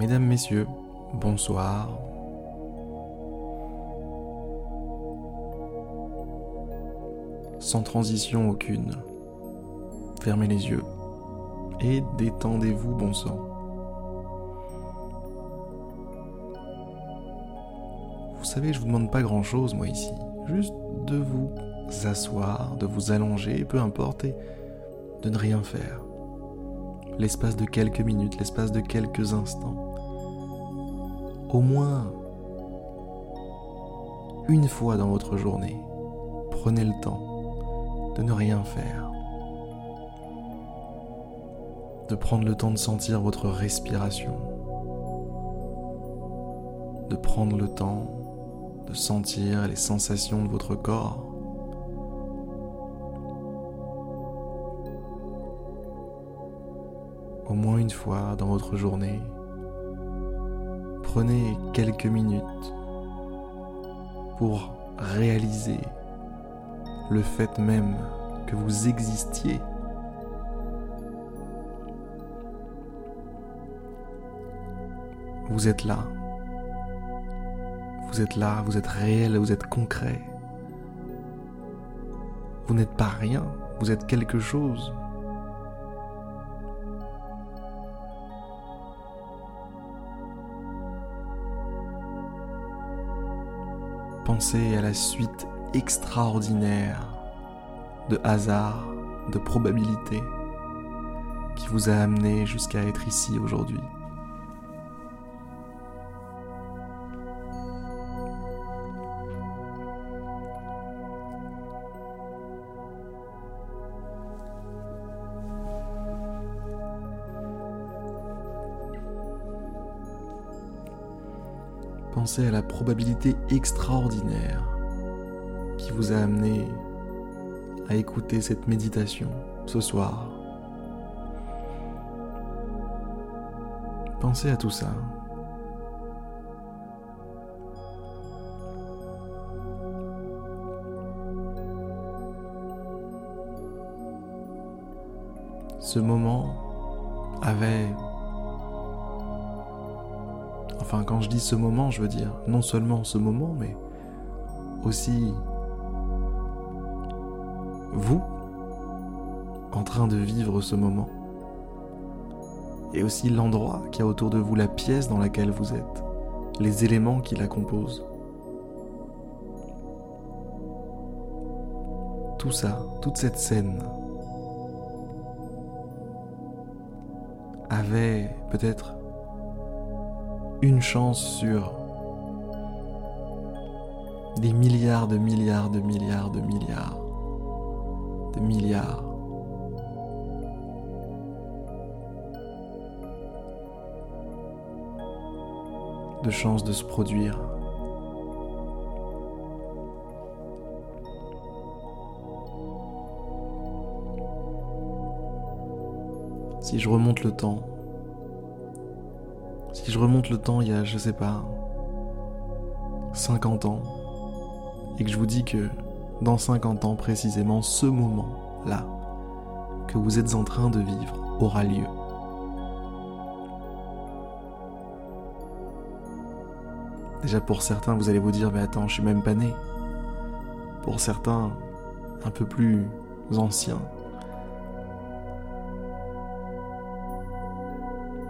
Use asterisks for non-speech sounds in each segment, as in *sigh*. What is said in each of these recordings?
Mesdames, Messieurs, bonsoir. Sans transition aucune, fermez les yeux et détendez-vous, bon sang. Vous savez, je vous demande pas grand chose, moi, ici. Juste de vous asseoir, de vous allonger, peu importe, et de ne rien faire. L'espace de quelques minutes, l'espace de quelques instants. Au moins une fois dans votre journée, prenez le temps de ne rien faire. De prendre le temps de sentir votre respiration. De prendre le temps de sentir les sensations de votre corps. Au moins une fois dans votre journée, prenez quelques minutes pour réaliser le fait même que vous existiez. Vous êtes là, vous êtes là, vous êtes réel, vous êtes concret. Vous n'êtes pas rien, vous êtes quelque chose. Pensez à la suite extraordinaire de hasard, de probabilités qui vous a amené jusqu'à être ici aujourd'hui. Pensez à la probabilité extraordinaire qui vous a amené à écouter cette méditation ce soir. Pensez à tout ça. Ce moment avait Enfin, quand je dis ce moment, je veux dire non seulement ce moment, mais aussi vous en train de vivre ce moment. Et aussi l'endroit qui a autour de vous, la pièce dans laquelle vous êtes, les éléments qui la composent. Tout ça, toute cette scène avait peut-être une chance sur des milliards de milliards de milliards de milliards de milliards. de chances de se produire. Si je remonte le temps, si je remonte le temps il y a, je sais pas, 50 ans, et que je vous dis que dans 50 ans précisément, ce moment-là que vous êtes en train de vivre aura lieu. Déjà pour certains, vous allez vous dire, mais attends, je suis même pas né. Pour certains, un peu plus anciens,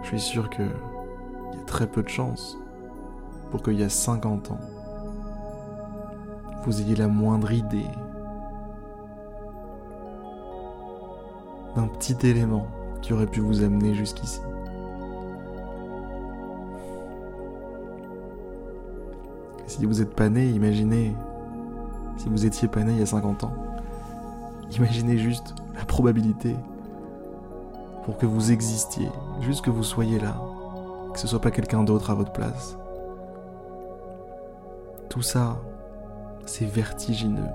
je suis sûr que très peu de chances pour qu'il y a 50 ans, vous ayez la moindre idée d'un petit élément qui aurait pu vous amener jusqu'ici. Si vous n'êtes pas né, imaginez si vous étiez pas né il y a 50 ans. Imaginez juste la probabilité pour que vous existiez, juste que vous soyez là, que ce soit pas quelqu'un d'autre à votre place. Tout ça, c'est vertigineux.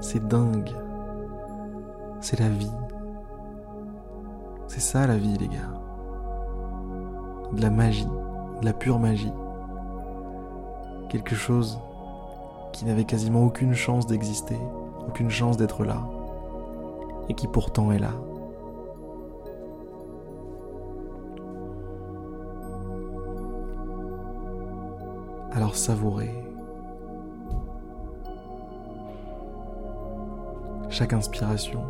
C'est dingue. C'est la vie. C'est ça la vie, les gars. De la magie, de la pure magie. Quelque chose qui n'avait quasiment aucune chance d'exister, aucune chance d'être là, et qui pourtant est là. Alors savourez chaque inspiration,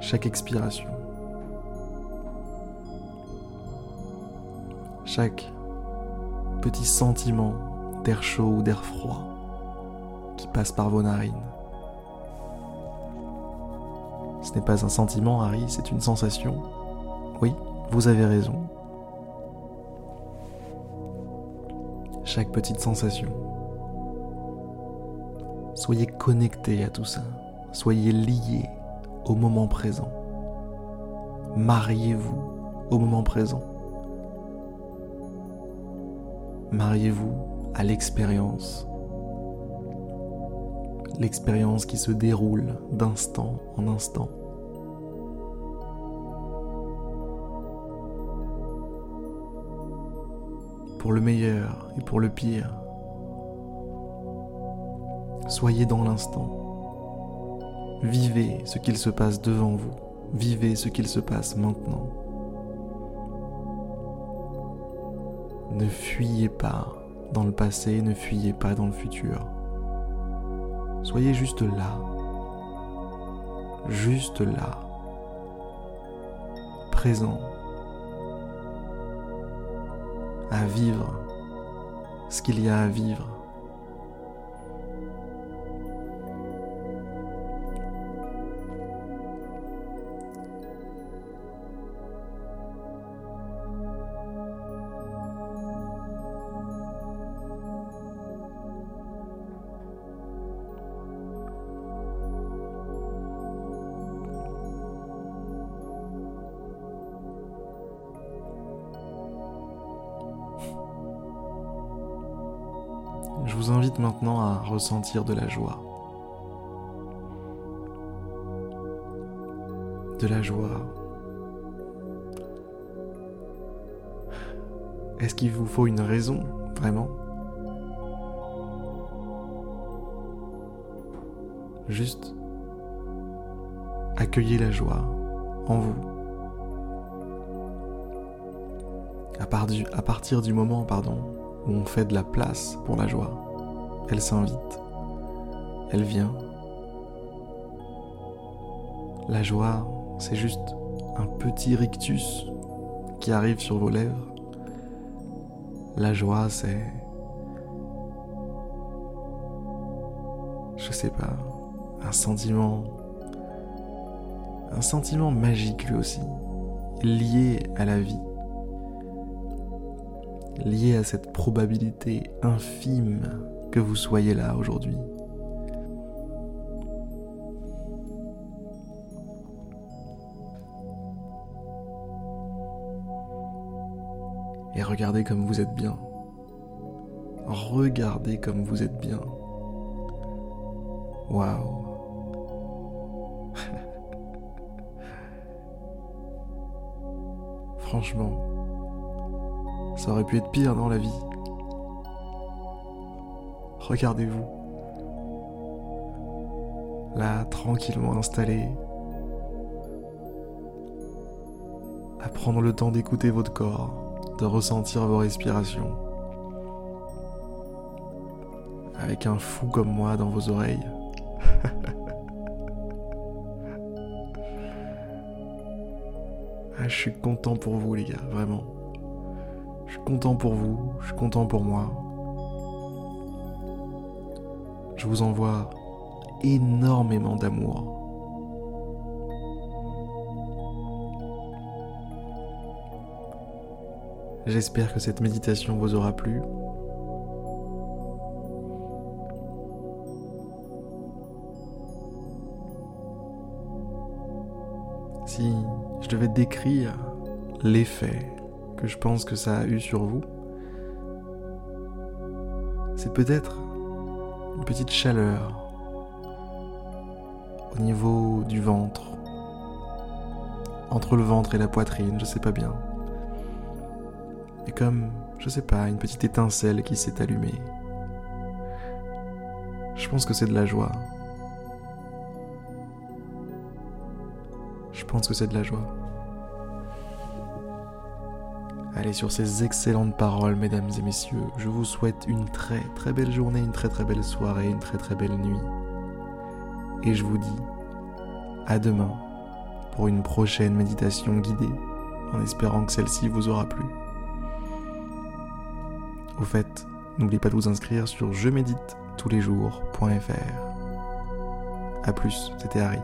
chaque expiration, chaque petit sentiment d'air chaud ou d'air froid qui passe par vos narines. Ce n'est pas un sentiment, Harry, c'est une sensation. Oui, vous avez raison. Petite sensation. Soyez connecté à tout ça. Soyez lié au moment présent. Mariez-vous au moment présent. Mariez-vous à l'expérience. L'expérience qui se déroule d'instant en instant. Pour le meilleur et pour le pire. Soyez dans l'instant. Vivez ce qu'il se passe devant vous. Vivez ce qu'il se passe maintenant. Ne fuyez pas dans le passé, ne fuyez pas dans le futur. Soyez juste là. Juste là. Présent. À vivre ce qu'il y a à vivre. Vous invite maintenant à ressentir de la joie. De la joie. Est-ce qu'il vous faut une raison, vraiment? Juste accueillez la joie en vous. À, partir du moment, pardon, où on fait de la place pour la joie. Elle s'invite, elle vient. La joie, c'est juste un petit rictus qui arrive sur vos lèvres. La joie, c'est... Je sais pas, un sentiment... Un sentiment magique lui aussi, lié à la vie lié à cette probabilité infime vous soyez là aujourd'hui. Et regardez comme vous êtes bien. Regardez comme vous êtes bien. Waouh. *laughs* Franchement, ça aurait pu être pire dans la vie. Regardez-vous. Là, tranquillement installé. À prendre le temps d'écouter votre corps, de ressentir vos respirations. Avec un fou comme moi dans vos oreilles. *laughs* ah, je suis content pour vous les gars, vraiment. Je suis content pour vous, je suis content pour moi. Je vous envoie énormément d'amour. J'espère que cette méditation vous aura plu. Si je devais décrire l'effet que je pense que ça a eu sur vous, c'est peut-être une petite chaleur au niveau du ventre, entre le ventre et la poitrine, je sais pas bien. Et comme, je sais pas, une petite étincelle qui s'est allumée. Je pense que c'est de la joie. Je pense que c'est de la joie. Allez, sur ces excellentes paroles, mesdames et messieurs, je vous souhaite une très très belle journée, une très très belle soirée, une très très belle nuit. Et je vous dis à demain pour une prochaine méditation guidée, en espérant que celle-ci vous aura plu. Au fait, n'oubliez pas de vous inscrire sur je médite tous les jours.fr. A plus, c'était Harry.